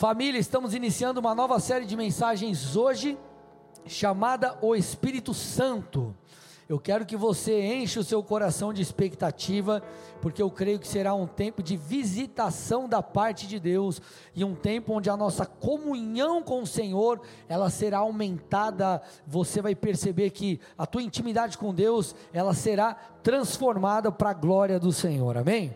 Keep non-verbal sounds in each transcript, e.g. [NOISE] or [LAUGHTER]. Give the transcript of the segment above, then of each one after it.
Família, estamos iniciando uma nova série de mensagens hoje, chamada O Espírito Santo. Eu quero que você enche o seu coração de expectativa, porque eu creio que será um tempo de visitação da parte de Deus e um tempo onde a nossa comunhão com o Senhor, ela será aumentada. Você vai perceber que a tua intimidade com Deus, ela será transformada para a glória do Senhor. Amém?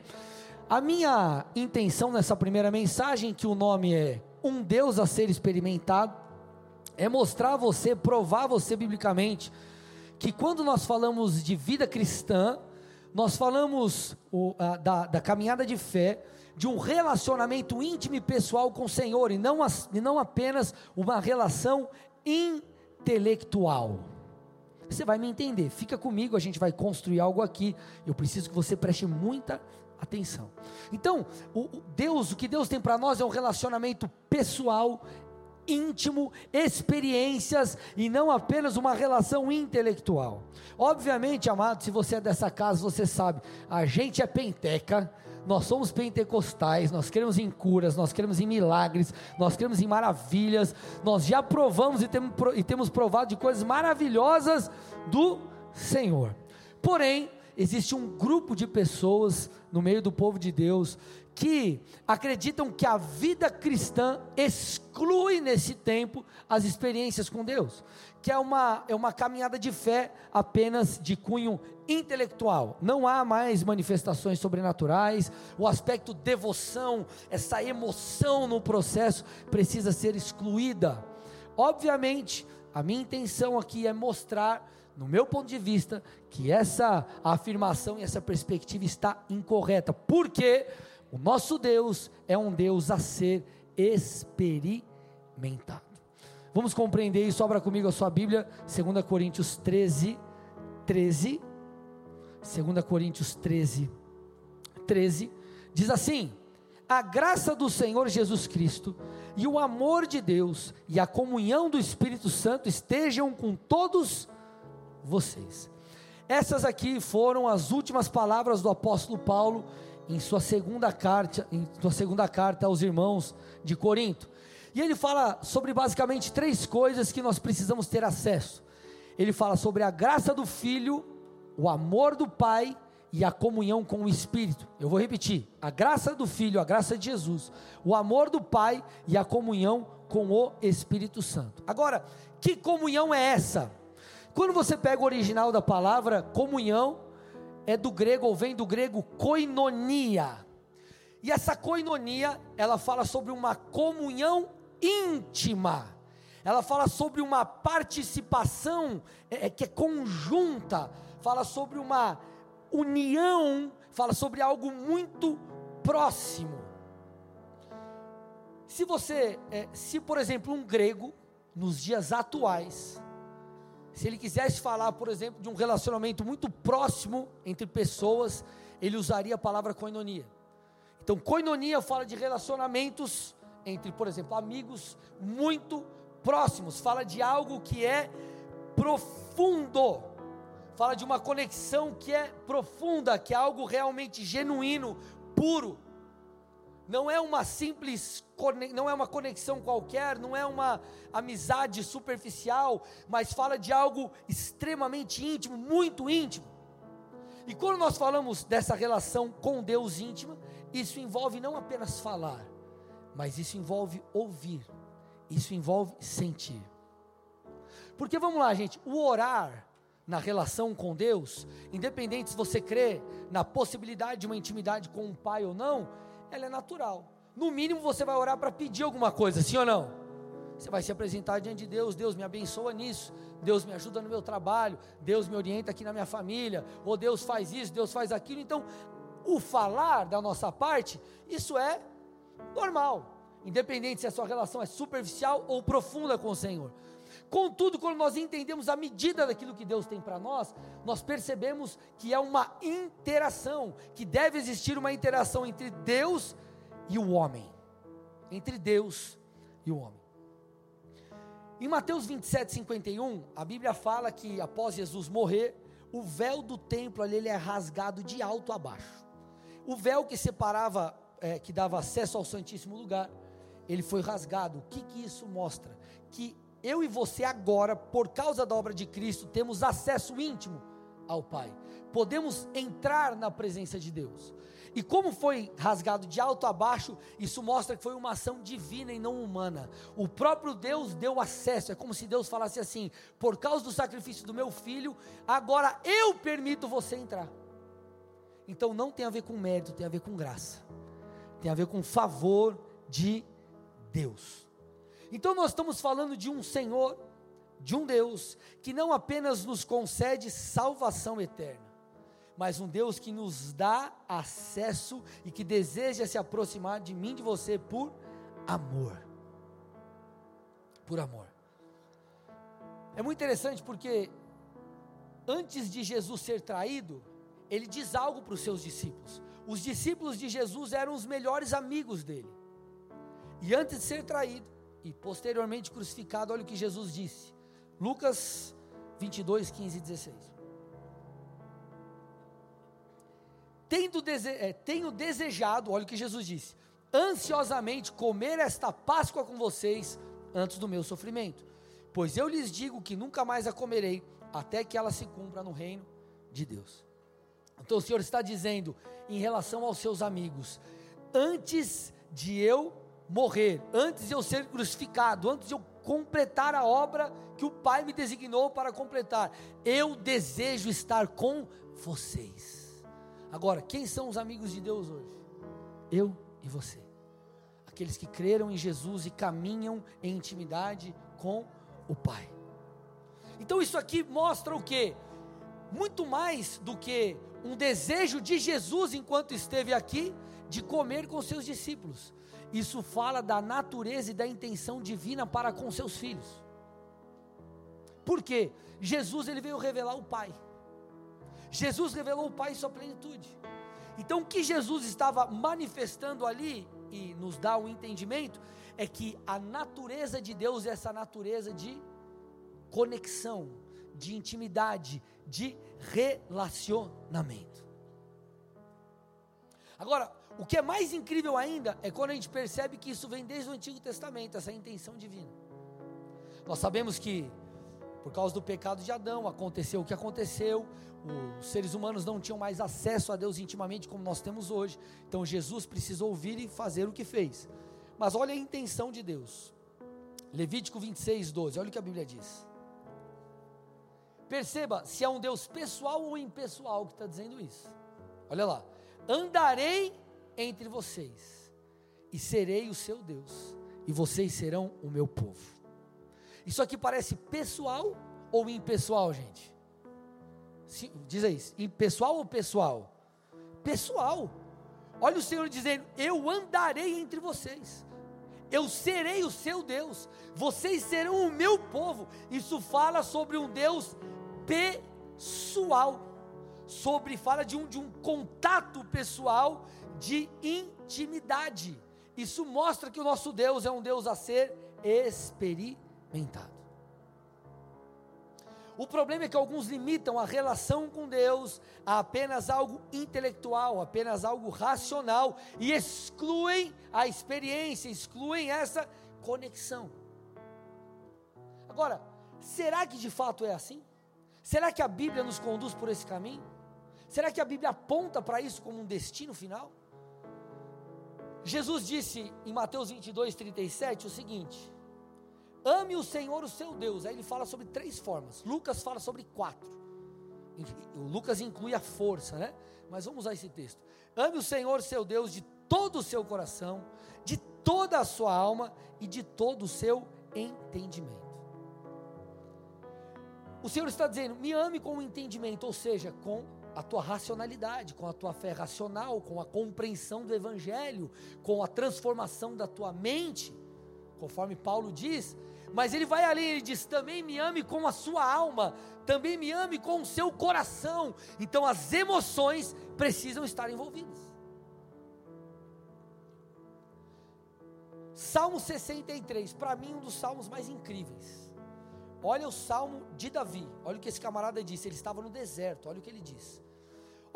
A minha intenção nessa primeira mensagem, que o nome é Um Deus a ser experimentado, é mostrar a você, provar a você biblicamente que quando nós falamos de vida cristã, nós falamos o, a, da, da, caminhada de fé, de um relacionamento íntimo e pessoal com o Senhor, e não, as, e não apenas uma relação intelectual. Você vai me entender, fica comigo, a gente vai construir algo aqui. Eu preciso que você preste muita atenção. Então, o, o Deus, o que Deus tem para nós é um relacionamento pessoal íntimo, experiências e não apenas uma relação intelectual. Obviamente, amado, se você é dessa casa, você sabe, a gente é penteca, nós somos pentecostais, nós queremos em curas, nós queremos em milagres, nós queremos em maravilhas, nós já provamos e temos, provado de coisas maravilhosas do Senhor. Porém, existe um grupo de pessoas no meio do povo de Deus que acreditam que a vida cristã exclui nesse tempo as experiências com Deus, que é uma, é uma caminhada de fé apenas de cunho intelectual. Não há mais manifestações sobrenaturais, o aspecto devoção, essa emoção no processo precisa ser excluída. Obviamente, a minha intenção aqui é mostrar no meu ponto de vista, que essa afirmação e essa perspectiva está incorreta. Porque o nosso Deus é um Deus a ser experimentado. Vamos compreender isso, abra comigo a sua Bíblia, 2 Coríntios 13, 13. 2 Coríntios 13, 13. Diz assim: A graça do Senhor Jesus Cristo e o amor de Deus e a comunhão do Espírito Santo estejam com todos vocês. Essas aqui foram as últimas palavras do apóstolo Paulo em sua segunda carta, em sua segunda carta aos irmãos de Corinto. E ele fala sobre basicamente três coisas que nós precisamos ter acesso. Ele fala sobre a graça do Filho, o amor do Pai e a comunhão com o Espírito. Eu vou repetir: a graça do Filho, a graça de Jesus, o amor do Pai e a comunhão com o Espírito Santo. Agora, que comunhão é essa? Quando você pega o original da palavra comunhão, é do grego, ou vem do grego koinonia. E essa koinonia, ela fala sobre uma comunhão íntima. Ela fala sobre uma participação é, é, que é conjunta, fala sobre uma união, fala sobre algo muito próximo. Se você, é, se por exemplo um grego, nos dias atuais, se ele quisesse falar, por exemplo, de um relacionamento muito próximo entre pessoas, ele usaria a palavra koinonia. Então, koinonia fala de relacionamentos entre, por exemplo, amigos muito próximos, fala de algo que é profundo, fala de uma conexão que é profunda, que é algo realmente genuíno, puro não é uma simples, não é uma conexão qualquer, não é uma amizade superficial, mas fala de algo extremamente íntimo, muito íntimo. E quando nós falamos dessa relação com Deus íntima, isso envolve não apenas falar, mas isso envolve ouvir, isso envolve sentir. Porque vamos lá, gente, o orar na relação com Deus, independente se você crê na possibilidade de uma intimidade com um pai ou não, ela é natural. No mínimo você vai orar para pedir alguma coisa, sim ou não? Você vai se apresentar diante de Deus, Deus me abençoa nisso, Deus me ajuda no meu trabalho, Deus me orienta aqui na minha família, ou Deus faz isso, Deus faz aquilo. Então, o falar da nossa parte, isso é normal, independente se a sua relação é superficial ou profunda com o Senhor. Contudo, quando nós entendemos a medida daquilo que Deus tem para nós, nós percebemos que é uma interação, que deve existir uma interação entre Deus e o homem. Entre Deus e o homem. Em Mateus 27, 51, a Bíblia fala que após Jesus morrer, o véu do templo ali ele é rasgado de alto a baixo. O véu que separava, é, que dava acesso ao Santíssimo Lugar, ele foi rasgado. O que, que isso mostra? Que eu e você agora, por causa da obra de Cristo, temos acesso íntimo ao Pai. Podemos entrar na presença de Deus. E como foi rasgado de alto a baixo, isso mostra que foi uma ação divina e não humana. O próprio Deus deu acesso. É como se Deus falasse assim: por causa do sacrifício do meu filho, agora eu permito você entrar. Então não tem a ver com mérito, tem a ver com graça. Tem a ver com favor de Deus. Então nós estamos falando de um Senhor, de um Deus que não apenas nos concede salvação eterna, mas um Deus que nos dá acesso e que deseja se aproximar de mim, de você, por amor. Por amor. É muito interessante porque antes de Jesus ser traído, ele diz algo para os seus discípulos. Os discípulos de Jesus eram os melhores amigos dele. E antes de ser traído e posteriormente crucificado, olha o que Jesus disse. Lucas 22, 15 e 16. Tendo dese é, tenho desejado, olha o que Jesus disse, ansiosamente comer esta Páscoa com vocês antes do meu sofrimento. Pois eu lhes digo que nunca mais a comerei, até que ela se cumpra no reino de Deus. Então o Senhor está dizendo, em relação aos seus amigos, antes de eu morrer, antes de eu ser crucificado, antes de eu completar a obra que o Pai me designou para completar, eu desejo estar com vocês. Agora, quem são os amigos de Deus hoje? Eu e você. Aqueles que creram em Jesus e caminham em intimidade com o Pai. Então isso aqui mostra o que? Muito mais do que um desejo de Jesus enquanto esteve aqui de comer com seus discípulos. Isso fala da natureza e da intenção divina para com seus filhos. Por quê? Jesus ele veio revelar o Pai. Jesus revelou o Pai em sua plenitude. Então, o que Jesus estava manifestando ali, e nos dá o um entendimento, é que a natureza de Deus é essa natureza de conexão, de intimidade, de relacionamento. Agora, o que é mais incrível ainda é quando a gente percebe que isso vem desde o Antigo Testamento, essa intenção divina. Nós sabemos que por causa do pecado de Adão, aconteceu o que aconteceu, os seres humanos não tinham mais acesso a Deus intimamente como nós temos hoje, então Jesus precisou ouvir e fazer o que fez. Mas olha a intenção de Deus, Levítico 26, 12, olha o que a Bíblia diz. Perceba se é um Deus pessoal ou impessoal que está dizendo isso. Olha lá, andarei entre vocês e serei o seu Deus, e vocês serão o meu povo. Isso aqui parece pessoal ou impessoal, gente? diz aí, impessoal ou pessoal? Pessoal. Olha o Senhor dizendo: Eu andarei entre vocês, eu serei o seu Deus, vocês serão o meu povo. Isso fala sobre um Deus pessoal, sobre fala de um, de um contato pessoal, de intimidade. Isso mostra que o nosso Deus é um Deus a ser experimentado. O problema é que alguns limitam a relação com Deus a apenas algo intelectual, apenas algo racional e excluem a experiência, excluem essa conexão. Agora, será que de fato é assim? Será que a Bíblia nos conduz por esse caminho? Será que a Bíblia aponta para isso como um destino final? Jesus disse em Mateus 22, 37 o seguinte: Ame o Senhor, o seu Deus. Aí ele fala sobre três formas. Lucas fala sobre quatro. O Lucas inclui a força, né? Mas vamos usar esse texto. Ame o Senhor, seu Deus, de todo o seu coração, de toda a sua alma e de todo o seu entendimento. O Senhor está dizendo: me ame com o entendimento, ou seja, com a tua racionalidade, com a tua fé racional, com a compreensão do Evangelho, com a transformação da tua mente, conforme Paulo diz, mas ele vai além, ele diz: também me ame com a sua alma, também me ame com o seu coração. Então as emoções precisam estar envolvidas. Salmo 63, para mim um dos salmos mais incríveis. Olha o salmo de Davi, olha o que esse camarada disse, ele estava no deserto, olha o que ele diz.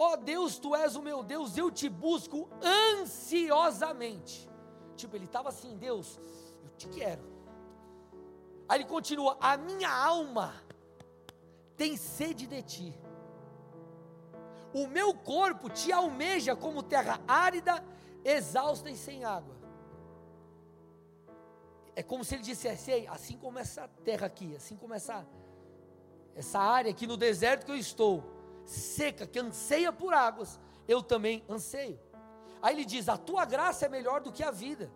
Ó oh Deus, tu és o meu Deus, eu te busco ansiosamente. tipo, ele estava assim, Deus, eu te quero. Aí ele continua: a minha alma tem sede de ti. O meu corpo te almeja como terra árida, exausta e sem água. É como se ele dissesse: assim como essa terra aqui, assim como essa, essa área aqui no deserto que eu estou, seca, que anseia por águas, eu também anseio. Aí ele diz: A tua graça é melhor do que a vida.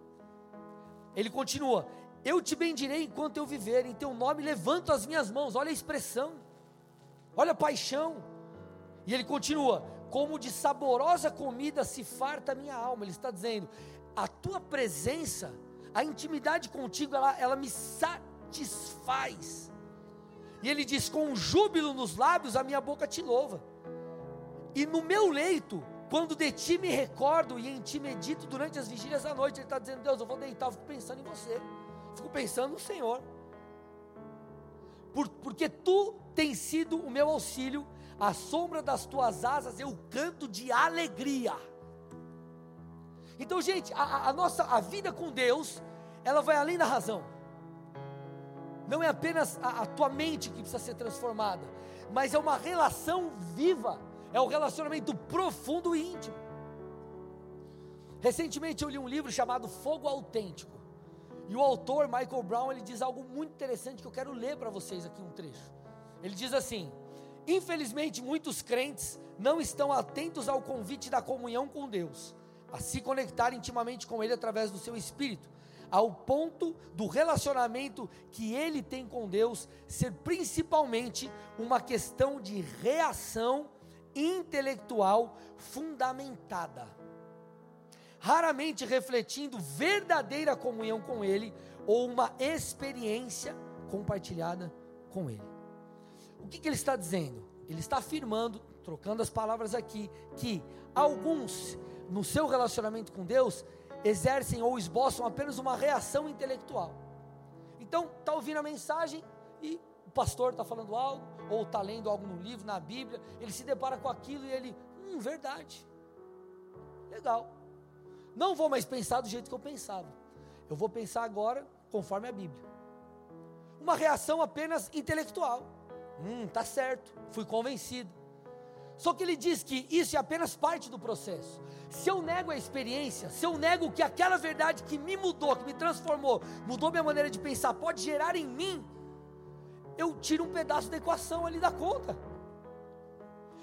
Ele continua: Eu te bendirei enquanto eu viver, em teu nome levanto as minhas mãos. Olha a expressão, olha a paixão. E ele continua: Como de saborosa comida se farta a minha alma. Ele está dizendo: A tua presença, a intimidade contigo, ela, ela me satisfaz. E ele diz: Com júbilo nos lábios, a minha boca te louva. E no meu leito, quando de ti me recordo e em ti medito durante as vigílias da noite, ele está dizendo: Deus, eu vou deitar, eu fico pensando em você, fico pensando no Senhor, Por, porque tu tens sido o meu auxílio, à sombra das tuas asas eu canto de alegria. Então, gente, a, a nossa a vida com Deus, ela vai além da razão. Não é apenas a, a tua mente que precisa ser transformada, mas é uma relação viva é um relacionamento profundo e íntimo. Recentemente eu li um livro chamado Fogo Autêntico. E o autor, Michael Brown, ele diz algo muito interessante que eu quero ler para vocês aqui um trecho. Ele diz assim: Infelizmente, muitos crentes não estão atentos ao convite da comunhão com Deus, a se conectar intimamente com Ele através do seu espírito, ao ponto do relacionamento que ele tem com Deus ser principalmente uma questão de reação intelectual fundamentada, raramente refletindo verdadeira comunhão com Ele ou uma experiência compartilhada com Ele. O que, que ele está dizendo? Ele está afirmando, trocando as palavras aqui, que alguns, no seu relacionamento com Deus, exercem ou esboçam apenas uma reação intelectual. Então, está ouvindo a mensagem e o pastor está falando algo, ou está lendo algo no livro, na Bíblia, ele se depara com aquilo e ele, hum, verdade, legal. Não vou mais pensar do jeito que eu pensava. Eu vou pensar agora conforme a Bíblia. Uma reação apenas intelectual. Hum, tá certo, fui convencido. Só que ele diz que isso é apenas parte do processo. Se eu nego a experiência, se eu nego que aquela verdade que me mudou, que me transformou, mudou minha maneira de pensar, pode gerar em mim eu tiro um pedaço da equação ali da conta.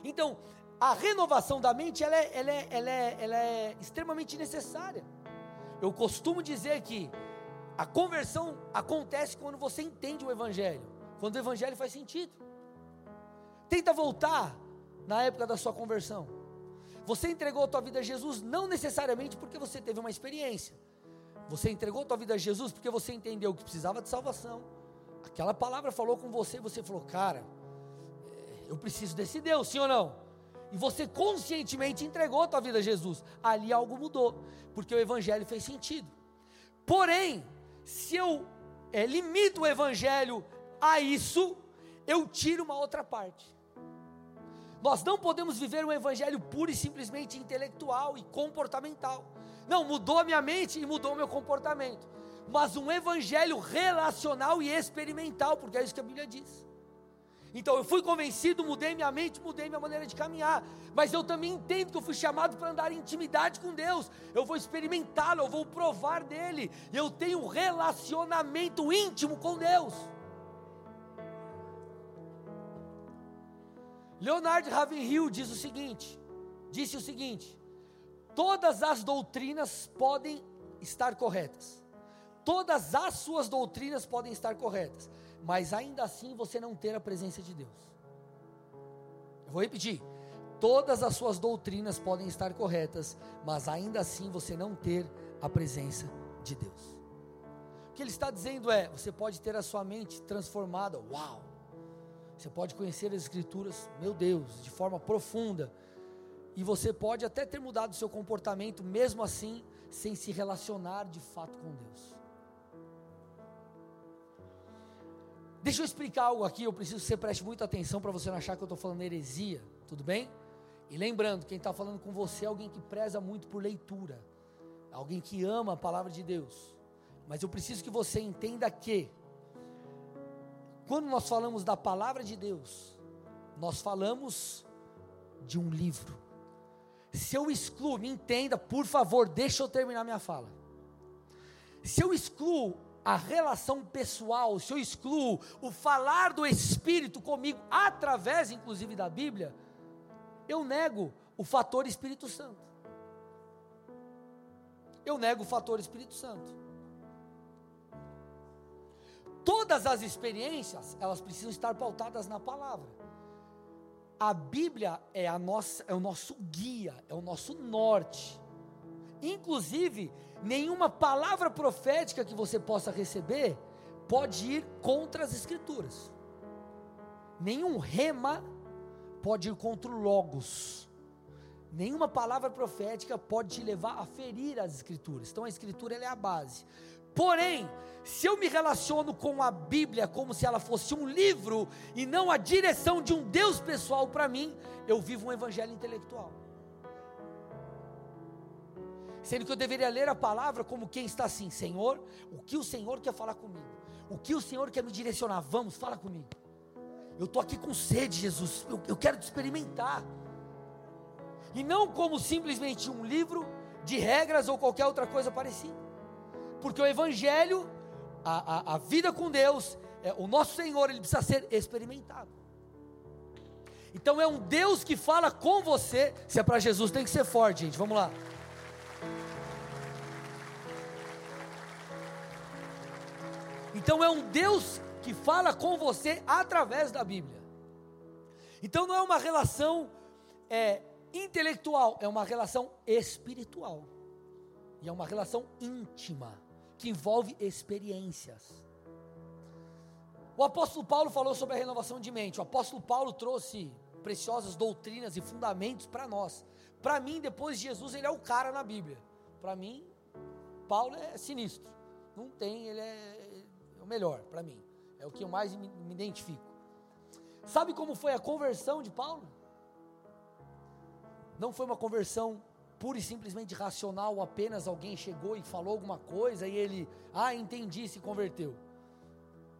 Então, a renovação da mente, ela é, ela é, ela é, ela é extremamente necessária. Eu costumo dizer que a conversão acontece quando você entende o Evangelho, quando o Evangelho faz sentido. Tenta voltar na época da sua conversão. Você entregou a tua vida a Jesus não necessariamente porque você teve uma experiência. Você entregou a tua vida a Jesus porque você entendeu que precisava de salvação, Aquela palavra falou com você e você falou, cara, eu preciso desse Deus, sim ou não? E você conscientemente entregou a tua vida a Jesus. Ali algo mudou, porque o Evangelho fez sentido. Porém, se eu é, limito o Evangelho a isso, eu tiro uma outra parte. Nós não podemos viver um Evangelho puro e simplesmente intelectual e comportamental. Não, mudou a minha mente e mudou o meu comportamento mas um evangelho relacional e experimental, porque é isso que a Bíblia diz. Então eu fui convencido, mudei minha mente, mudei minha maneira de caminhar, mas eu também entendo que eu fui chamado para andar em intimidade com Deus. Eu vou experimentá-lo, eu vou provar dele. Eu tenho um relacionamento íntimo com Deus. Leonard Ravenhill diz o seguinte: disse o seguinte: todas as doutrinas podem estar corretas, Todas as suas doutrinas podem estar corretas, mas ainda assim você não ter a presença de Deus. Eu vou repetir. Todas as suas doutrinas podem estar corretas, mas ainda assim você não ter a presença de Deus. O que ele está dizendo é: você pode ter a sua mente transformada, uau! Você pode conhecer as Escrituras, meu Deus, de forma profunda, e você pode até ter mudado o seu comportamento, mesmo assim, sem se relacionar de fato com Deus. Deixa eu explicar algo aqui, eu preciso que você preste muita atenção para você não achar que eu estou falando heresia, tudo bem? E lembrando, quem está falando com você é alguém que preza muito por leitura, alguém que ama a palavra de Deus. Mas eu preciso que você entenda que, quando nós falamos da palavra de Deus, nós falamos de um livro. Se eu excluo, me entenda, por favor, deixa eu terminar minha fala. Se eu excluo a relação pessoal, se eu excluo o falar do Espírito comigo, através inclusive da Bíblia, eu nego o fator Espírito Santo. Eu nego o fator Espírito Santo. Todas as experiências, elas precisam estar pautadas na palavra. A Bíblia é, a nossa, é o nosso guia, é o nosso norte. Inclusive, nenhuma palavra profética que você possa receber pode ir contra as Escrituras. Nenhum rema pode ir contra o Logos. Nenhuma palavra profética pode te levar a ferir as Escrituras. Então a Escritura é a base. Porém, se eu me relaciono com a Bíblia como se ela fosse um livro e não a direção de um Deus pessoal para mim, eu vivo um evangelho intelectual. Sendo que eu deveria ler a palavra como quem está assim: Senhor, o que o Senhor quer falar comigo? O que o Senhor quer me direcionar? Vamos, fala comigo. Eu estou aqui com sede, Jesus. Eu, eu quero te experimentar. E não como simplesmente um livro de regras ou qualquer outra coisa parecida. Porque o Evangelho, a, a, a vida com Deus, é, o nosso Senhor, ele precisa ser experimentado. Então é um Deus que fala com você. Se é para Jesus, tem que ser forte, gente. Vamos lá. Então é um Deus que fala com você através da Bíblia. Então não é uma relação é, intelectual, é uma relação espiritual. E é uma relação íntima, que envolve experiências. O apóstolo Paulo falou sobre a renovação de mente. O apóstolo Paulo trouxe preciosas doutrinas e fundamentos para nós. Para mim, depois de Jesus, ele é o cara na Bíblia. Para mim, Paulo é sinistro. Não tem, ele é, é o melhor para mim. É o que eu mais me, me identifico. Sabe como foi a conversão de Paulo? Não foi uma conversão pura e simplesmente racional, apenas alguém chegou e falou alguma coisa e ele, ah, entendi, se converteu.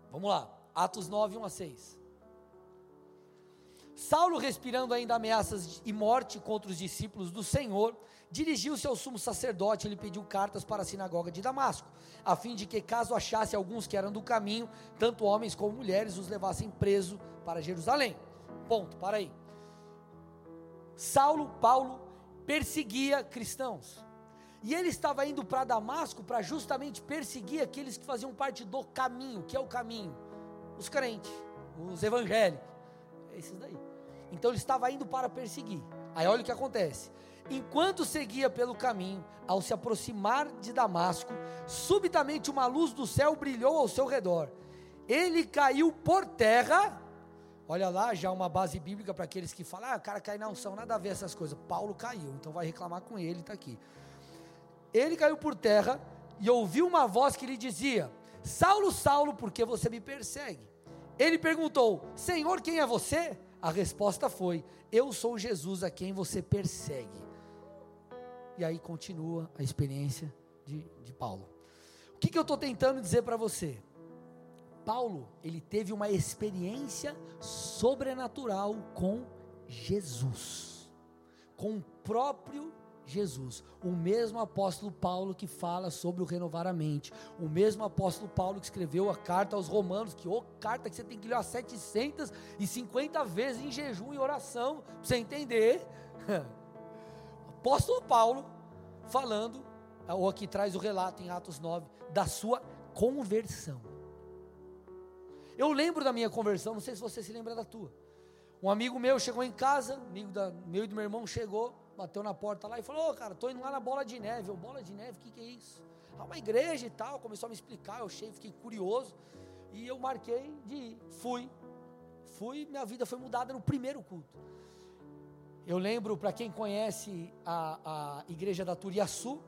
Vamos lá, Atos 9, 1 a 6. Saulo, respirando ainda ameaças e morte contra os discípulos do Senhor, dirigiu-se ao sumo sacerdote e lhe pediu cartas para a sinagoga de Damasco, a fim de que, caso achasse alguns que eram do caminho, tanto homens como mulheres, os levassem preso para Jerusalém. Ponto, para aí. Saulo, Paulo, perseguia cristãos. E ele estava indo para Damasco para justamente perseguir aqueles que faziam parte do caminho, que é o caminho, os crentes, os evangélicos, esses daí. Então ele estava indo para perseguir. Aí olha o que acontece. Enquanto seguia pelo caminho, ao se aproximar de Damasco, subitamente uma luz do céu brilhou ao seu redor. Ele caiu por terra. Olha lá, já uma base bíblica para aqueles que falam: ah, o cara cai na unção, nada a ver essas coisas. Paulo caiu, então vai reclamar com ele, está aqui. Ele caiu por terra e ouviu uma voz que lhe dizia: Saulo, Saulo, por que você me persegue? Ele perguntou: Senhor, quem é você? A resposta foi: Eu sou Jesus a quem você persegue. E aí continua a experiência de, de Paulo. O que, que eu estou tentando dizer para você? Paulo, ele teve uma experiência sobrenatural com Jesus, com o próprio Jesus, o mesmo apóstolo Paulo que fala sobre o renovar a mente, o mesmo apóstolo Paulo que escreveu a carta aos Romanos, que ô carta que você tem que ler 750 vezes em jejum e oração, para você entender. [LAUGHS] apóstolo Paulo falando, ou aqui traz o relato em Atos 9, da sua conversão. Eu lembro da minha conversão, não sei se você se lembra da tua. Um amigo meu chegou em casa, amigo da, meu e do meu irmão chegou, bateu na porta lá e falou: Ô, oh, cara, tô indo lá na bola de neve. Eu, bola de neve, o que, que é isso? Ah, uma igreja e tal. Começou a me explicar, eu achei, fiquei curioso. E eu marquei de ir. Fui. Fui, minha vida foi mudada no primeiro culto. Eu lembro, para quem conhece a, a igreja da Turiaçu,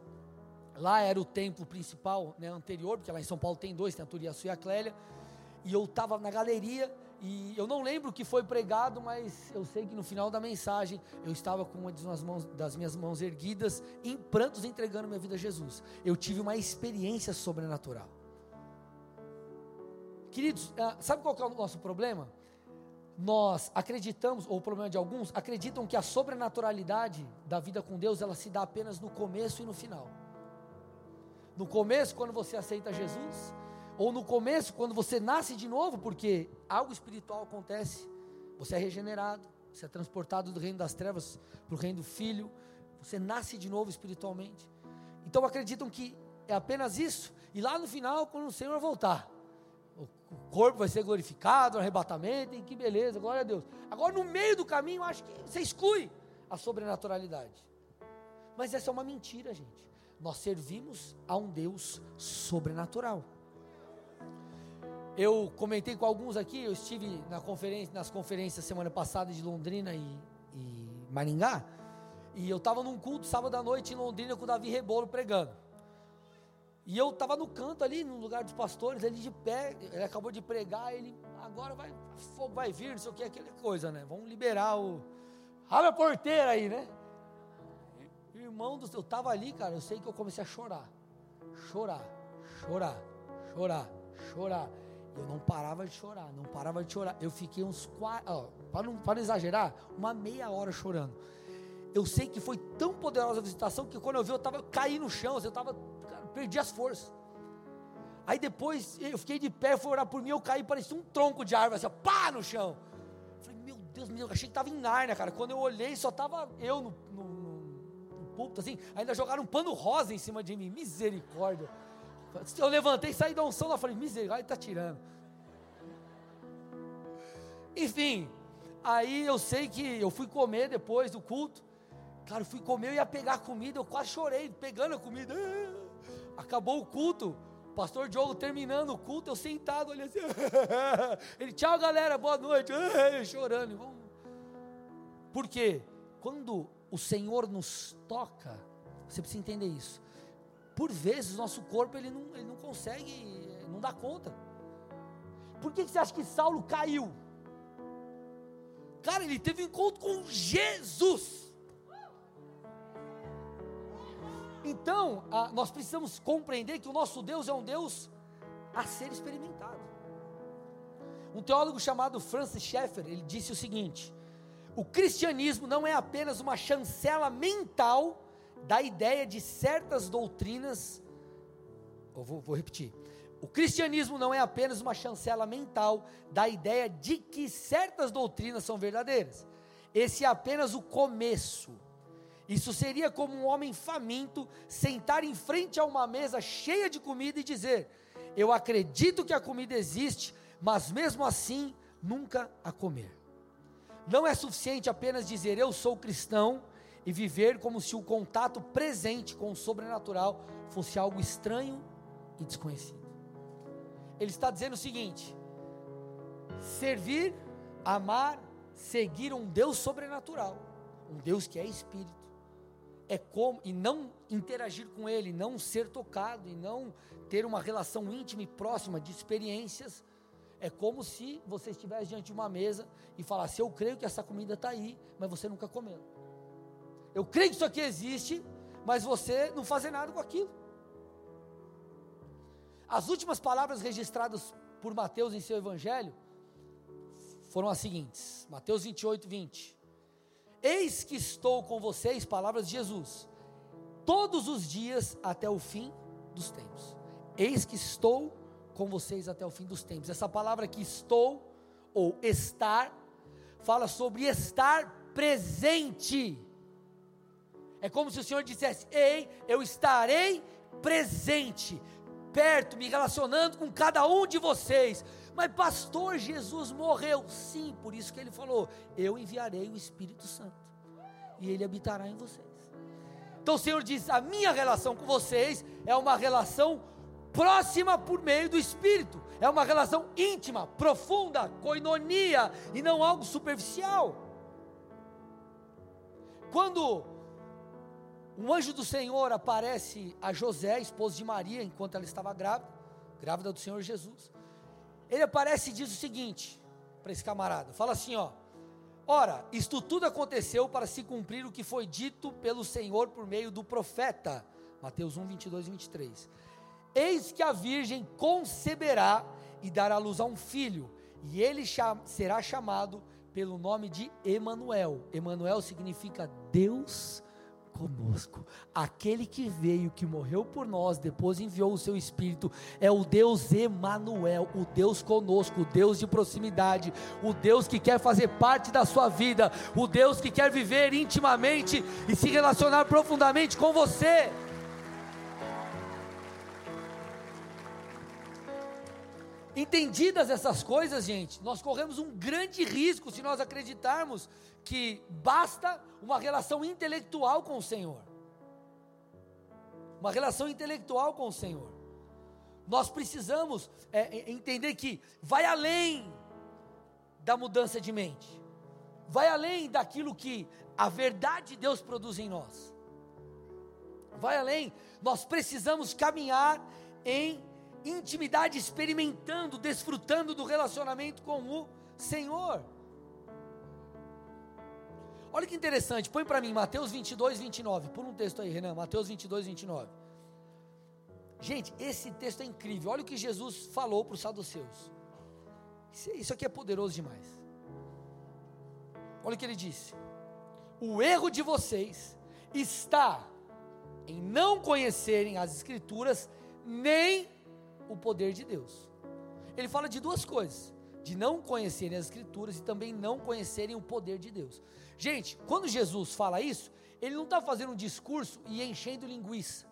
lá era o templo principal né, anterior, porque lá em São Paulo tem dois, tem a Turiaçu e a Clélia. E eu estava na galeria E eu não lembro o que foi pregado, mas eu sei que no final da mensagem eu estava com uma das, mãos, das minhas mãos erguidas, em prantos, entregando minha vida a Jesus. Eu tive uma experiência sobrenatural. Queridos, ah, sabe qual é o nosso problema? Nós acreditamos, ou o problema de alguns, acreditam que a sobrenaturalidade da vida com Deus, ela se dá apenas no começo e no final. No começo, quando você aceita Jesus, ou no começo, quando você nasce de novo, porque algo espiritual acontece, você é regenerado, você é transportado do reino das trevas para o reino do Filho, você nasce de novo espiritualmente. Então acreditam que é apenas isso, e lá no final, quando o Senhor voltar, o corpo vai ser glorificado, arrebatamento, e que beleza, glória a Deus. Agora, no meio do caminho, acho que você exclui a sobrenaturalidade. Mas essa é uma mentira, gente. Nós servimos a um Deus sobrenatural. Eu comentei com alguns aqui, eu estive na conferência, nas conferências semana passada de Londrina e, e Maringá, e eu estava num culto sábado à noite em Londrina com o Davi Rebolo pregando. E eu estava no canto ali, no lugar dos pastores, ele de pé, ele acabou de pregar, ele agora vai, fogo vai vir, não sei o que, aquela coisa, né? Vamos liberar o. Abre a porteira aí, né? Irmão do eu estava ali, cara, eu sei que eu comecei a chorar. Chorar, chorar, chorar, chorar. Eu não parava de chorar, não parava de chorar. Eu fiquei uns quatro, para não, não exagerar, uma meia hora chorando. Eu sei que foi tão poderosa a visitação que quando eu vi, eu estava caí no chão, eu estava, perdi as forças. Aí depois eu fiquei de pé, foi orar por mim, eu caí, parecia um tronco de árvore, assim, pá, no chão. falei, meu Deus, meu, eu achei que estava em Nárnia, cara. Quando eu olhei, só estava eu no, no, no, no púlpito, assim. Ainda jogaram um pano rosa em cima de mim, misericórdia. Eu levantei, saí da unção lá, falei, misericórdia, está tirando. Enfim, aí eu sei que eu fui comer depois do culto. Cara, eu fui comer, eu ia pegar comida, eu quase chorei, pegando a comida. Acabou o culto, o pastor Diogo terminando o culto, eu sentado ali assim. [LAUGHS] Ele, tchau galera, boa noite. [LAUGHS] Chorando. Por quê? Quando o Senhor nos toca, você precisa entender isso por vezes, nosso corpo ele não, ele não consegue, não dá conta. Por que, que você acha que Saulo caiu? Cara, ele teve um encontro com Jesus. Então, a, nós precisamos compreender que o nosso Deus é um Deus a ser experimentado. Um teólogo chamado Francis Schaeffer, ele disse o seguinte: o cristianismo não é apenas uma chancela mental da ideia de certas doutrinas. Vou, vou repetir. O cristianismo não é apenas uma chancela mental da ideia de que certas doutrinas são verdadeiras. Esse é apenas o começo. Isso seria como um homem faminto sentar em frente a uma mesa cheia de comida e dizer: Eu acredito que a comida existe, mas mesmo assim nunca a comer. Não é suficiente apenas dizer eu sou cristão e viver como se o contato presente com o sobrenatural fosse algo estranho e desconhecido. Ele está dizendo o seguinte: servir, amar, seguir um Deus sobrenatural, um Deus que é espírito, é como e não interagir com ele, não ser tocado e não ter uma relação íntima e próxima de experiências, é como se você estivesse diante de uma mesa e falasse: Eu creio que essa comida está aí, mas você nunca comeu. Eu creio que isso aqui existe, mas você não fazer nada com aquilo. As últimas palavras registradas por Mateus em seu evangelho foram as seguintes: Mateus 28, 20. Eis que estou com vocês, palavras de Jesus, todos os dias até o fim dos tempos. Eis que estou com vocês até o fim dos tempos. Essa palavra que estou, ou estar, fala sobre estar presente é como se o Senhor dissesse: Ei, eu estarei presente, perto, me relacionando com cada um de vocês. Mas, pastor, Jesus morreu. Sim, por isso que ele falou: Eu enviarei o Espírito Santo, e ele habitará em vocês. Então o Senhor diz: A minha relação com vocês é uma relação próxima por meio do Espírito. É uma relação íntima, profunda, coinonia, e não algo superficial. Quando um anjo do Senhor aparece a José, esposa de Maria, enquanto ela estava grávida, grávida do Senhor Jesus. Ele aparece e diz o seguinte: para esse camarada. Fala assim, ó. Ora, isto tudo aconteceu para se cumprir o que foi dito pelo Senhor por meio do profeta. Mateus 1, 22 e 23. Eis que a virgem conceberá e dará luz a um filho, e ele será chamado pelo nome de Emanuel. Emanuel significa Deus conosco. Aquele que veio, que morreu por nós, depois enviou o seu espírito, é o Deus Emanuel, o Deus conosco, o Deus de proximidade, o Deus que quer fazer parte da sua vida, o Deus que quer viver intimamente e se relacionar profundamente com você. Entendidas essas coisas, gente, nós corremos um grande risco se nós acreditarmos que basta uma relação intelectual com o Senhor. Uma relação intelectual com o Senhor. Nós precisamos é, é, entender que vai além da mudança de mente, vai além daquilo que a verdade de Deus produz em nós. Vai além, nós precisamos caminhar em intimidade, experimentando, desfrutando do relacionamento com o Senhor. Olha que interessante, põe para mim Mateus 22, 29. Por um texto aí, Renan, Mateus 22, 29. Gente, esse texto é incrível. Olha o que Jesus falou para os saduceus. Isso aqui é poderoso demais. Olha o que ele disse: O erro de vocês está em não conhecerem as Escrituras, nem o poder de Deus. Ele fala de duas coisas: de não conhecerem as Escrituras e também não conhecerem o poder de Deus. Gente, quando Jesus fala isso, ele não está fazendo um discurso e enchendo linguiça.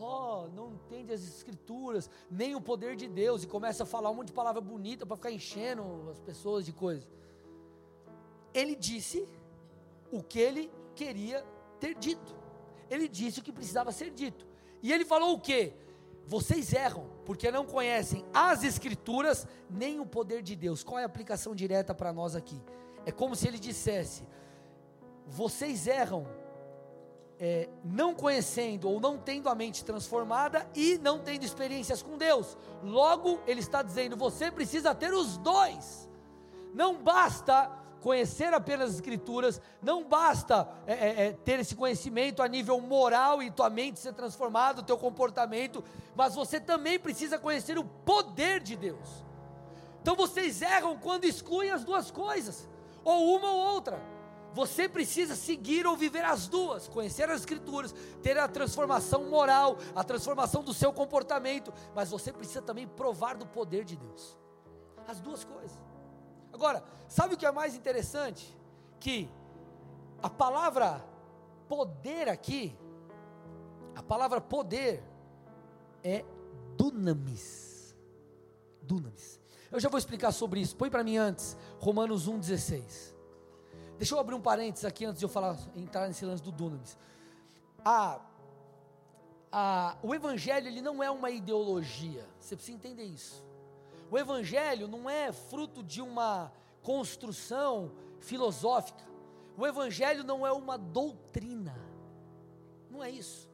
Oh, não entende as escrituras, nem o poder de Deus, e começa a falar um monte de palavra bonita para ficar enchendo as pessoas de coisas. Ele disse o que ele queria ter dito. Ele disse o que precisava ser dito. E ele falou o que? Vocês erram, porque não conhecem as Escrituras nem o poder de Deus. Qual é a aplicação direta para nós aqui? É como se ele dissesse: vocês erram é, não conhecendo ou não tendo a mente transformada e não tendo experiências com Deus. Logo, ele está dizendo: você precisa ter os dois. Não basta conhecer apenas as Escrituras, não basta é, é, é ter esse conhecimento a nível moral e tua mente ser transformada, o teu comportamento, mas você também precisa conhecer o poder de Deus. Então vocês erram quando excluem as duas coisas, ou uma ou outra. Você precisa seguir ou viver as duas, conhecer as Escrituras, ter a transformação moral, a transformação do seu comportamento, mas você precisa também provar do poder de Deus. As duas coisas. Agora, sabe o que é mais interessante? Que a palavra poder aqui, a palavra poder é dunamis. Dunamis. Eu já vou explicar sobre isso. Põe para mim antes, Romanos 1,16. Deixa eu abrir um parênteses aqui antes de eu falar, entrar nesse lance do Dunamis. A, a, o Evangelho ele não é uma ideologia, você precisa entender isso. O Evangelho não é fruto de uma construção filosófica. O Evangelho não é uma doutrina. Não é isso.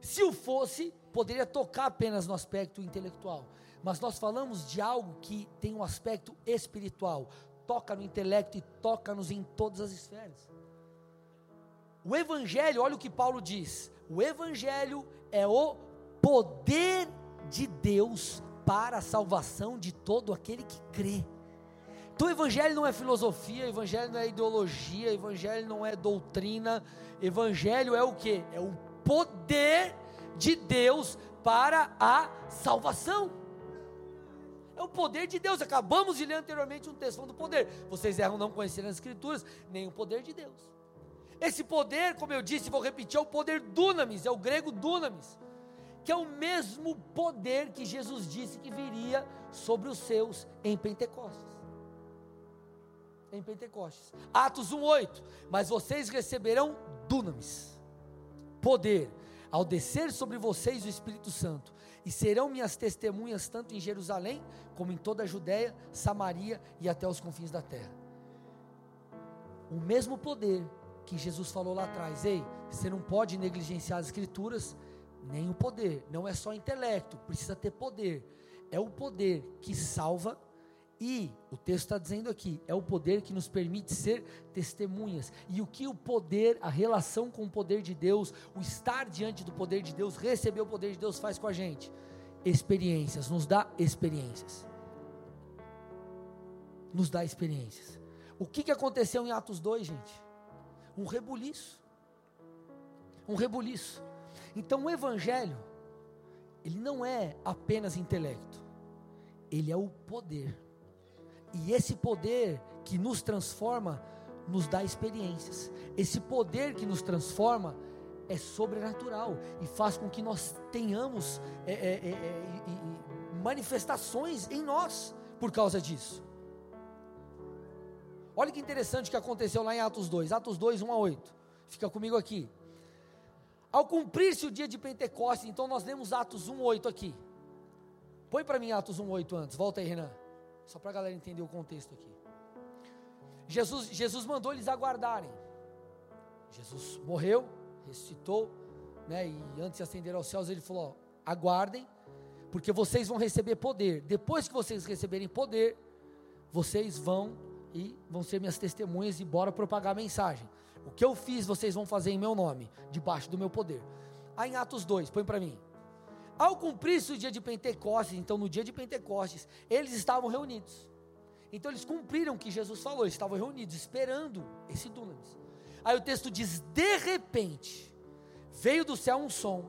Se o fosse, poderia tocar apenas no aspecto intelectual. Mas nós falamos de algo que tem um aspecto espiritual toca no intelecto e toca-nos em todas as esferas. O Evangelho, olha o que Paulo diz: o Evangelho é o poder de Deus para a salvação de todo aquele que crê. Então, o Evangelho não é filosofia, o Evangelho não é ideologia, o Evangelho não é doutrina, Evangelho é o que? É o poder de Deus para a salvação. É o poder de Deus. Acabamos de ler anteriormente um texto do poder. Vocês erram não conhecerem as Escrituras, nem o poder de Deus. Esse poder, como eu disse, vou repetir, é o poder dunamis, é o grego dunamis, que é o mesmo poder que Jesus disse que viria sobre os seus em Pentecostes. Em Pentecostes. Atos 1:8. Mas vocês receberão dunamis, poder, ao descer sobre vocês o Espírito Santo, e serão minhas testemunhas tanto em Jerusalém como em toda a Judéia, Samaria e até os confins da terra. O mesmo poder que Jesus falou lá atrás, ei, você não pode negligenciar as escrituras, nem o poder, não é só intelecto, precisa ter poder. É o poder que salva E o texto está dizendo aqui, é o poder que nos permite ser testemunhas. E o que o poder, a relação com o poder de Deus, o estar diante do poder de Deus, receber o poder de Deus faz com a gente? Experiências, nos dá experiências. Nos dá experiências. O que, que aconteceu em Atos 2, gente? Um rebuliço. Um rebuliço. Então o Evangelho, ele não é apenas intelecto, ele é o poder. E esse poder que nos transforma, nos dá experiências. Esse poder que nos transforma é sobrenatural e faz com que nós tenhamos é, é, é, é manifestações em nós por causa disso. Olha que interessante que aconteceu lá em Atos 2, Atos 2, 1 a 8. Fica comigo aqui. Ao cumprir-se o dia de Pentecostes, então nós lemos Atos 1, 8 aqui. Põe para mim Atos 1, 8 antes, volta aí, Renan. Só para a galera entender o contexto aqui. Jesus, Jesus mandou eles aguardarem. Jesus morreu, ressuscitou, né, e antes de ascender aos céus, ele falou: ó, aguardem, porque vocês vão receber poder. Depois que vocês receberem poder, vocês vão e vão ser minhas testemunhas e bora propagar a mensagem. O que eu fiz, vocês vão fazer em meu nome, debaixo do meu poder. Aí em Atos 2, põe para mim. Ao cumprir-se o dia de Pentecostes, então no dia de Pentecostes, eles estavam reunidos. Então eles cumpriram o que Jesus falou, eles estavam reunidos, esperando esse dunamis. Aí o texto diz: de repente, veio do céu um som,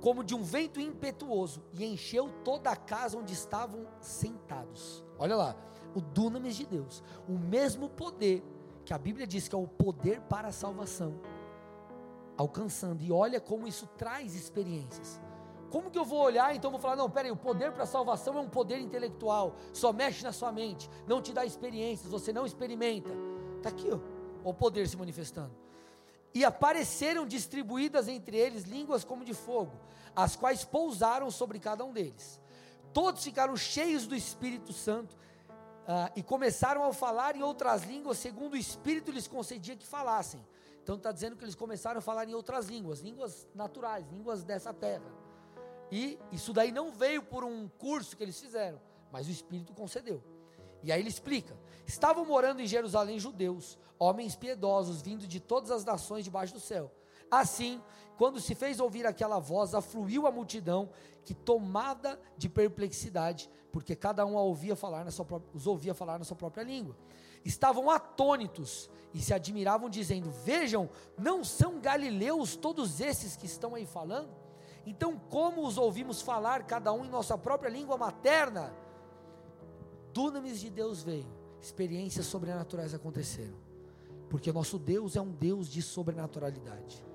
como de um vento impetuoso, e encheu toda a casa onde estavam sentados. Olha lá, o dunamis de Deus, o mesmo poder que a Bíblia diz que é o poder para a salvação, alcançando, e olha como isso traz experiências. Como que eu vou olhar, então vou falar, não, peraí, o poder para a salvação é um poder intelectual, só mexe na sua mente, não te dá experiências, você não experimenta. Está aqui, ó, o poder se manifestando. E apareceram distribuídas entre eles línguas como de fogo, as quais pousaram sobre cada um deles. Todos ficaram cheios do Espírito Santo uh, e começaram a falar em outras línguas, segundo o Espírito lhes concedia que falassem. Então está dizendo que eles começaram a falar em outras línguas, línguas naturais, línguas dessa terra. E isso daí não veio por um curso que eles fizeram, mas o Espírito concedeu. E aí ele explica: estavam morando em Jerusalém judeus, homens piedosos, vindo de todas as nações debaixo do céu. Assim, quando se fez ouvir aquela voz, afluiu a multidão, que tomada de perplexidade, porque cada um ouvia falar na sua própria, os ouvia falar na sua própria língua. Estavam atônitos e se admiravam, dizendo: Vejam, não são galileus todos esses que estão aí falando? Então, como os ouvimos falar, cada um em nossa própria língua materna? Dunamis de Deus veio, experiências sobrenaturais aconteceram, porque nosso Deus é um Deus de sobrenaturalidade.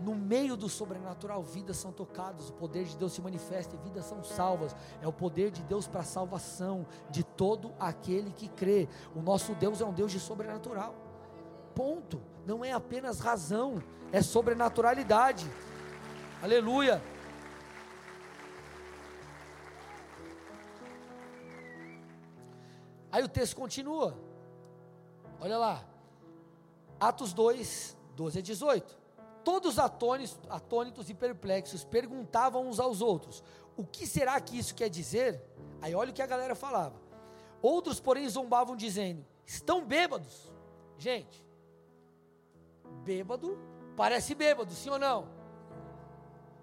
No meio do sobrenatural, vidas são tocadas, o poder de Deus se manifesta e vidas são salvas. É o poder de Deus para a salvação de todo aquele que crê. O nosso Deus é um Deus de sobrenatural. Ponto. Não é apenas razão, é sobrenaturalidade. Aleluia. Aí o texto continua. Olha lá. Atos 2, 12 a 18. Todos atônitos, atônitos e perplexos perguntavam uns aos outros: O que será que isso quer dizer? Aí olha o que a galera falava. Outros, porém, zombavam, dizendo: Estão bêbados. Gente, bêbado parece bêbado, sim ou não?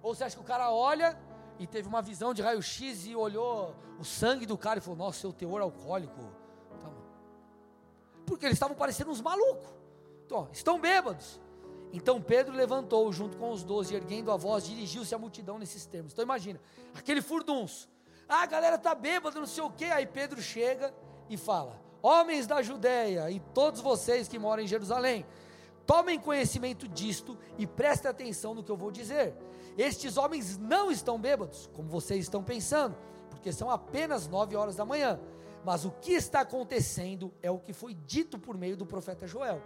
Ou você acha que o cara olha e teve uma visão de raio-x e olhou o sangue do cara e falou: Nossa, seu teor alcoólico. Tá Porque eles estavam parecendo uns malucos. Então, estão bêbados. Então Pedro levantou junto com os doze, erguendo a voz, dirigiu-se à multidão nesses termos. Então imagina, aquele furdunço. Ah, a galera está bêbada, não sei o quê. Aí Pedro chega e fala: Homens da Judéia e todos vocês que moram em Jerusalém, tomem conhecimento disto e prestem atenção no que eu vou dizer. Estes homens não estão bêbados, como vocês estão pensando, porque são apenas nove horas da manhã. Mas o que está acontecendo é o que foi dito por meio do profeta Joel.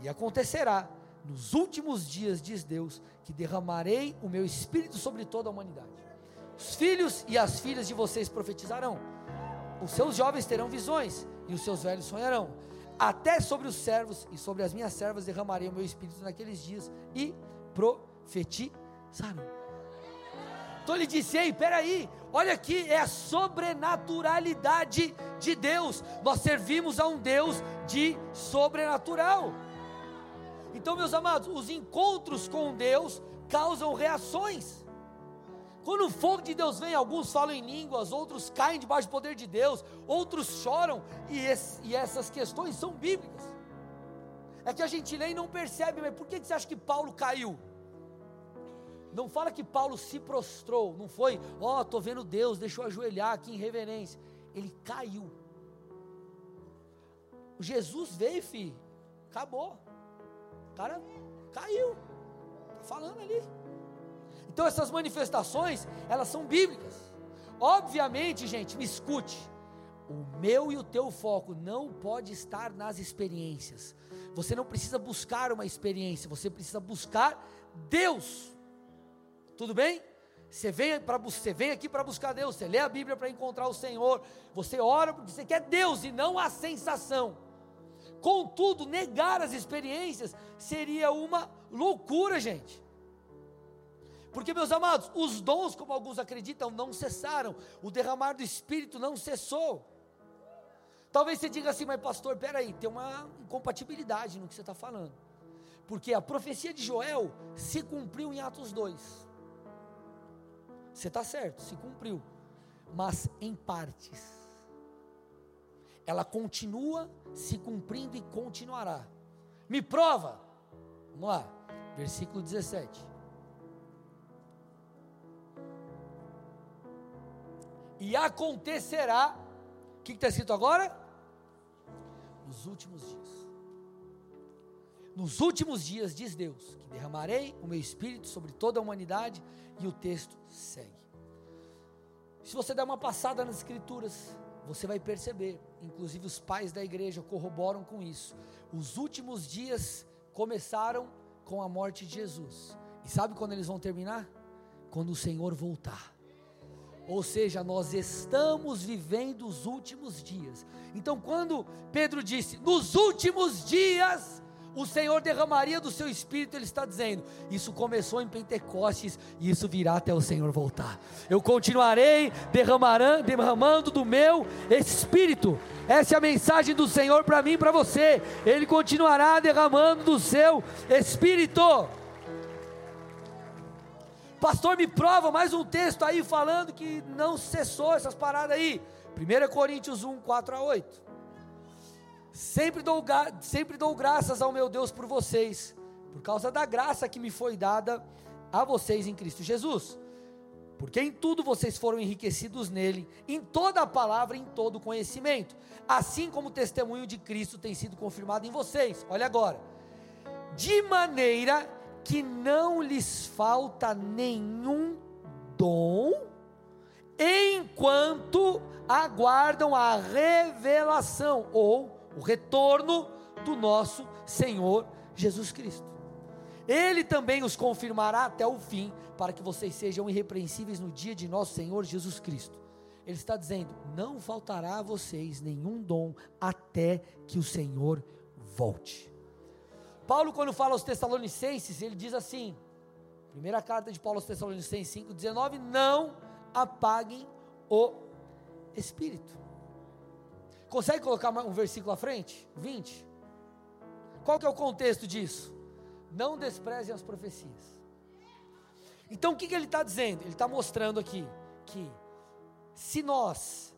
E acontecerá nos últimos dias, diz Deus, que derramarei o meu espírito sobre toda a humanidade. Os filhos e as filhas de vocês profetizarão. Os seus jovens terão visões e os seus velhos sonharão. Até sobre os servos e sobre as minhas servas derramarei o meu espírito naqueles dias e profetizarão. Então ele disse: Ei, peraí, olha aqui, é a sobrenaturalidade de Deus. Nós servimos a um Deus de sobrenatural. Então, meus amados, os encontros com Deus causam reações. Quando o fogo de Deus vem, alguns falam em línguas, outros caem debaixo do poder de Deus, outros choram, e, esse, e essas questões são bíblicas. É que a gente lê e não percebe, mas por que você acha que Paulo caiu? Não fala que Paulo se prostrou, não foi, ó, oh, estou vendo Deus, deixa eu ajoelhar aqui em reverência. Ele caiu. Jesus veio, filho, acabou. Cara caiu. Está falando ali. Então essas manifestações, elas são bíblicas. Obviamente, gente, me escute. O meu e o teu foco não pode estar nas experiências. Você não precisa buscar uma experiência, você precisa buscar Deus. Tudo bem? Você vem, pra, você vem aqui para buscar Deus, você lê a Bíblia para encontrar o Senhor, você ora porque você quer Deus e não a sensação. Contudo, negar as experiências seria uma loucura, gente. Porque, meus amados, os dons, como alguns acreditam, não cessaram, o derramar do Espírito não cessou. Talvez você diga assim, mas pastor, peraí, tem uma incompatibilidade no que você está falando. Porque a profecia de Joel se cumpriu em Atos 2. Você está certo, se cumpriu. Mas em partes. Ela continua se cumprindo e continuará. Me prova. Vamos lá, versículo 17. E acontecerá, o que está escrito agora? Nos últimos dias. Nos últimos dias, diz Deus, que derramarei o meu espírito sobre toda a humanidade, e o texto segue. Se você der uma passada nas Escrituras, você vai perceber, inclusive os pais da igreja corroboram com isso. Os últimos dias começaram com a morte de Jesus. E sabe quando eles vão terminar? Quando o Senhor voltar. Ou seja, nós estamos vivendo os últimos dias. Então, quando Pedro disse, nos últimos dias, o Senhor derramaria do seu espírito, ele está dizendo: Isso começou em Pentecostes e isso virá até o Senhor voltar. Eu continuarei derramando do meu espírito. Essa é a mensagem do Senhor para mim e para você. Ele continuará derramando do seu espírito. Pastor, me prova mais um texto aí falando que não cessou essas paradas aí. 1 Coríntios 1, 4 a 8. Sempre dou, sempre dou graças ao meu Deus por vocês, por causa da graça que me foi dada a vocês em Cristo Jesus. Porque em tudo vocês foram enriquecidos nele, em toda a palavra, em todo o conhecimento, assim como o testemunho de Cristo tem sido confirmado em vocês. Olha agora. De maneira que não lhes falta nenhum dom, enquanto aguardam a revelação ou o retorno do nosso Senhor Jesus Cristo. Ele também os confirmará até o fim, para que vocês sejam irrepreensíveis no dia de nosso Senhor Jesus Cristo. Ele está dizendo: não faltará a vocês nenhum dom até que o Senhor volte. Paulo, quando fala aos Tessalonicenses, ele diz assim, primeira carta de Paulo aos Tessalonicenses 5,19: Não apaguem o espírito. Consegue colocar um versículo à frente? 20. Qual que é o contexto disso? Não desprezem as profecias. Então o que, que ele está dizendo? Ele está mostrando aqui que se nós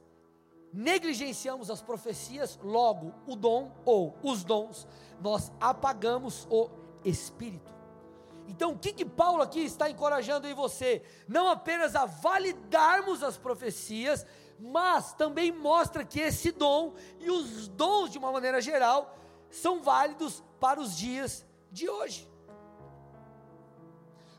negligenciamos as profecias, logo o dom ou os dons, nós apagamos o espírito. Então, o que, que Paulo aqui está encorajando em você? Não apenas a validarmos as profecias, mas também mostra que esse dom e os dons, de uma maneira geral, são válidos para os dias de hoje.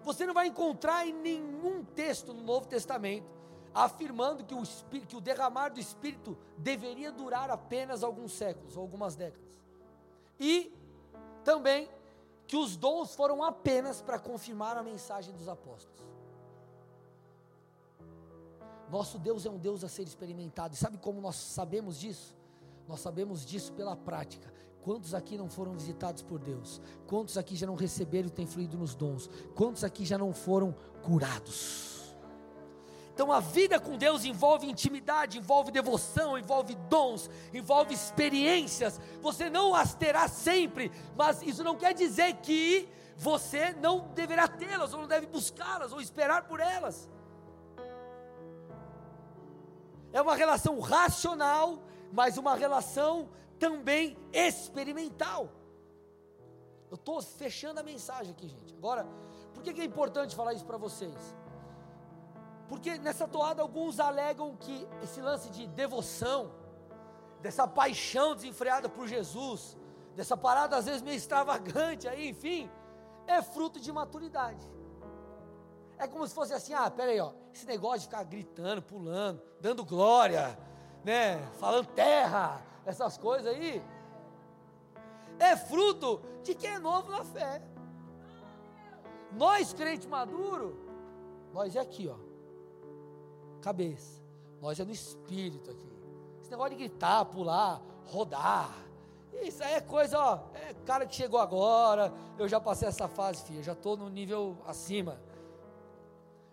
Você não vai encontrar em nenhum texto no Novo Testamento afirmando que o, espírito, que o derramar do Espírito deveria durar apenas alguns séculos, ou algumas décadas. E também que os dons foram apenas para confirmar a mensagem dos apóstolos. Nosso Deus é um Deus a ser experimentado. E sabe como nós sabemos disso? Nós sabemos disso pela prática. Quantos aqui não foram visitados por Deus? Quantos aqui já não receberam e têm fluído nos dons? Quantos aqui já não foram curados? Então a vida com Deus envolve intimidade, envolve devoção, envolve dons, envolve experiências. Você não as terá sempre, mas isso não quer dizer que você não deverá tê-las, ou não deve buscá-las, ou esperar por elas. É uma relação racional, mas uma relação também experimental. Eu estou fechando a mensagem aqui, gente. Agora, por que, que é importante falar isso para vocês? Porque nessa toada alguns alegam que esse lance de devoção, dessa paixão desenfreada por Jesus, dessa parada às vezes meio extravagante aí, enfim, é fruto de maturidade. É como se fosse assim, ah, peraí, ó, esse negócio de ficar gritando, pulando, dando glória, né, falando terra, essas coisas aí, é fruto de quem é novo na fé. Nós, crente maduro, nós é aqui, ó cabeça. Nós é no espírito aqui. Esse negócio de gritar, pular, rodar. Isso aí é coisa, ó. É cara que chegou agora. Eu já passei essa fase, filho. Eu já estou no nível acima.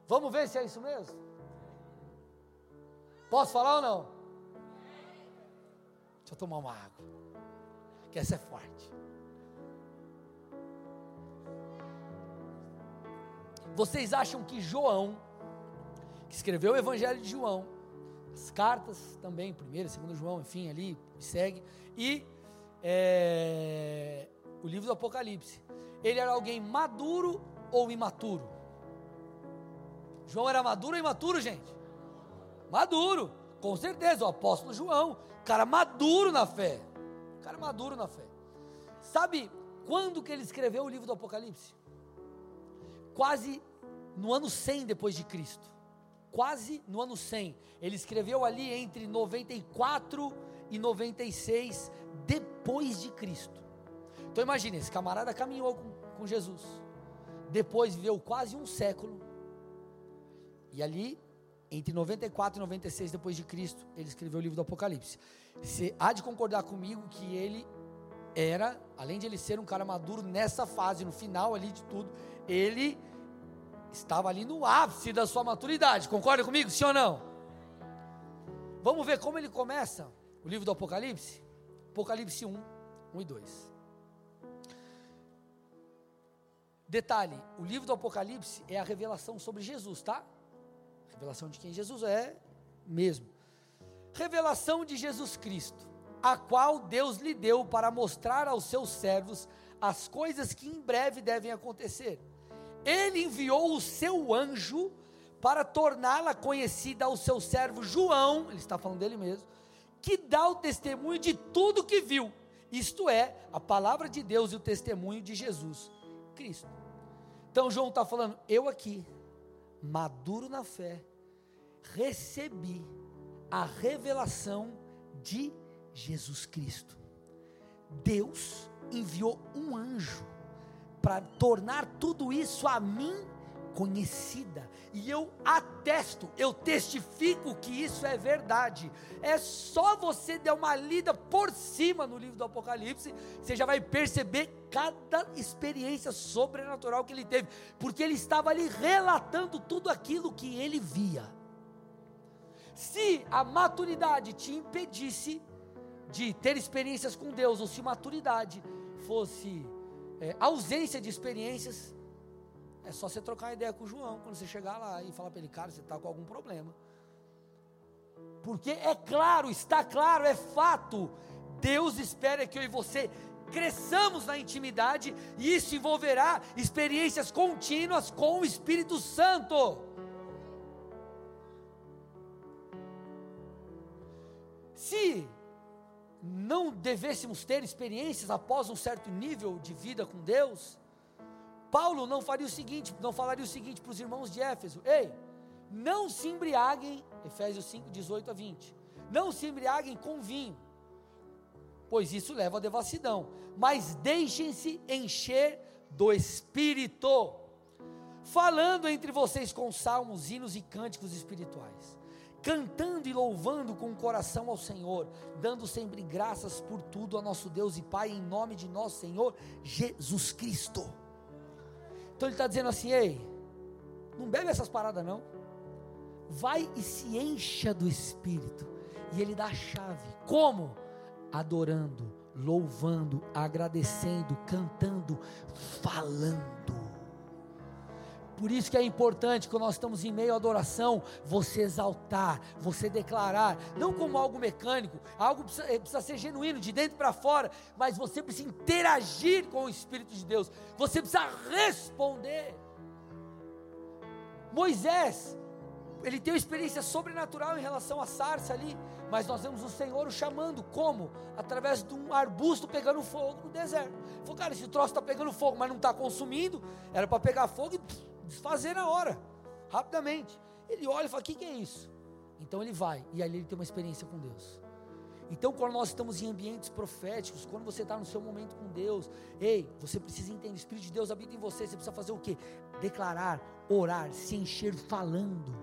Vamos ver se é isso mesmo? Posso falar ou não? Deixa eu tomar uma água. Que essa é forte. Vocês acham que João que escreveu o Evangelho de João, as cartas também, primeiro, segundo João, enfim, ali, segue, e é, o livro do Apocalipse. Ele era alguém maduro ou imaturo? João era maduro ou imaturo, gente? Maduro, com certeza, o apóstolo João, cara maduro na fé, cara maduro na fé. Sabe quando que ele escreveu o livro do Apocalipse? Quase no ano 100 depois de Cristo quase no ano 100. Ele escreveu ali entre 94 e 96 depois de Cristo. Então imagine, esse camarada caminhou com, com Jesus. Depois viveu quase um século. E ali, entre 94 e 96 depois de Cristo, ele escreveu o livro do Apocalipse. Você há de concordar comigo que ele era, além de ele ser um cara maduro nessa fase, no final ali de tudo, ele estava ali no ápice da sua maturidade. Concorda comigo, sim ou não? Vamos ver como ele começa o livro do Apocalipse? Apocalipse 1, 1 e 2. Detalhe: o livro do Apocalipse é a revelação sobre Jesus, tá? Revelação de quem Jesus é mesmo. Revelação de Jesus Cristo, a qual Deus lhe deu para mostrar aos seus servos as coisas que em breve devem acontecer ele enviou o seu anjo para torná-la conhecida ao seu servo João, ele está falando dele mesmo, que dá o testemunho de tudo que viu, isto é, a palavra de Deus e o testemunho de Jesus Cristo. Então João está falando, eu aqui, maduro na fé, recebi a revelação de Jesus Cristo. Deus enviou um anjo para tornar tudo isso a mim conhecida. E eu atesto, eu testifico que isso é verdade. É só você dar uma lida por cima no livro do Apocalipse, você já vai perceber cada experiência sobrenatural que ele teve, porque ele estava ali relatando tudo aquilo que ele via. Se a maturidade te impedisse de ter experiências com Deus, ou se maturidade fosse é, ausência de experiências, é só você trocar ideia com o João quando você chegar lá e falar para ele, cara, você está com algum problema. Porque é claro, está claro, é fato. Deus espera que eu e você cresçamos na intimidade e isso envolverá experiências contínuas com o Espírito Santo. Se não devêssemos ter experiências após um certo nível de vida com Deus, Paulo não faria o seguinte, não falaria o seguinte para os irmãos de Éfeso: Ei, não se embriaguem, Efésios 5, 18 a 20, não se embriaguem com vinho, pois isso leva à devassidão, mas deixem-se encher do Espírito, falando entre vocês com salmos, hinos e cânticos espirituais cantando e louvando com o coração ao Senhor, dando sempre graças por tudo a nosso Deus e Pai, em nome de nosso Senhor Jesus Cristo. Então ele está dizendo assim: ei, não bebe essas paradas não, vai e se encha do Espírito. E Ele dá a chave. Como? Adorando, louvando, agradecendo, cantando, falando. Por isso que é importante, quando nós estamos em meio à adoração, você exaltar, você declarar, não como algo mecânico, algo precisa, eh, precisa ser genuíno, de dentro para fora, mas você precisa interagir com o Espírito de Deus, você precisa responder. Moisés, ele tem uma experiência sobrenatural em relação à sarça ali, mas nós vemos o Senhor o chamando, como? Através de um arbusto pegando fogo no deserto. Ele falou, cara, esse troço está pegando fogo, mas não está consumindo, era para pegar fogo e desfazer na hora, rapidamente. Ele olha e fala: O que, que é isso? Então ele vai, e ali ele tem uma experiência com Deus. Então, quando nós estamos em ambientes proféticos, quando você está no seu momento com Deus, ei, você precisa entender: o Espírito de Deus habita em você. Você precisa fazer o que? Declarar, orar, se encher falando,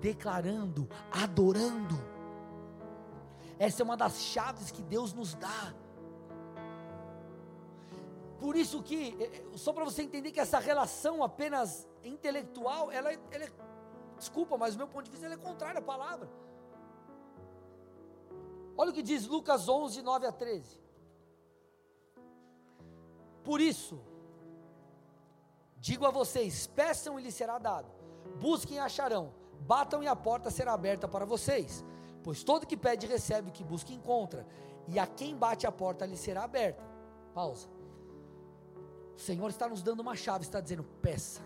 declarando, adorando. Essa é uma das chaves que Deus nos dá. Por isso que, eh, eh, só para você entender que essa relação apenas intelectual, ela, ela é, desculpa, mas o meu ponto de vista é contrária à palavra. Olha o que diz Lucas 11, 9 a 13. Por isso, digo a vocês: peçam e lhes será dado, busquem e acharão, batam e a porta será aberta para vocês. Pois todo que pede recebe, o que busca encontra, e a quem bate a porta lhe será aberta. Pausa. O Senhor está nos dando uma chave, está dizendo: peça,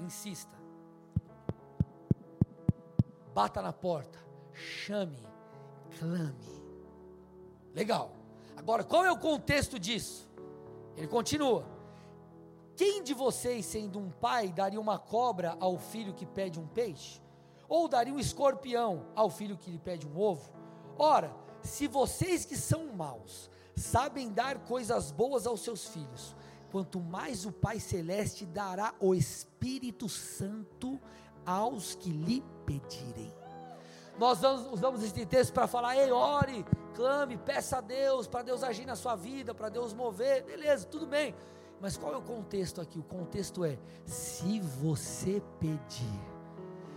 insista, bata na porta, chame, clame. Legal. Agora, qual é o contexto disso? Ele continua: Quem de vocês, sendo um pai, daria uma cobra ao filho que pede um peixe? Ou daria um escorpião ao filho que lhe pede um ovo? Ora, se vocês que são maus sabem dar coisas boas aos seus filhos, quanto mais o Pai Celeste dará o Espírito Santo aos que lhe pedirem. Nós usamos esse texto para falar: ei, ore, clame, peça a Deus, para Deus agir na sua vida, para Deus mover, beleza, tudo bem. Mas qual é o contexto aqui? O contexto é: se você pedir,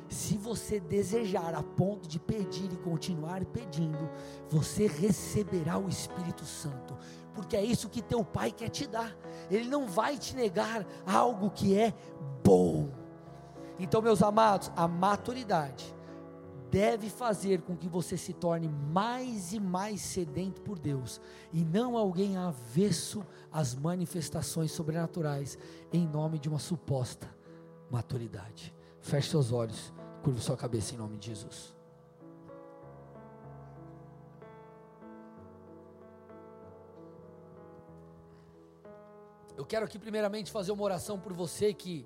se você desejar a ponto de pedir e continuar pedindo, você receberá o Espírito Santo, porque é isso que teu pai quer te dar. Ele não vai te negar algo que é bom. Então, meus amados, a maturidade deve fazer com que você se torne mais e mais sedento por Deus e não alguém avesso às manifestações sobrenaturais em nome de uma suposta maturidade. Feche seus olhos. Curva sua cabeça em nome de Jesus. Eu quero aqui primeiramente fazer uma oração por você que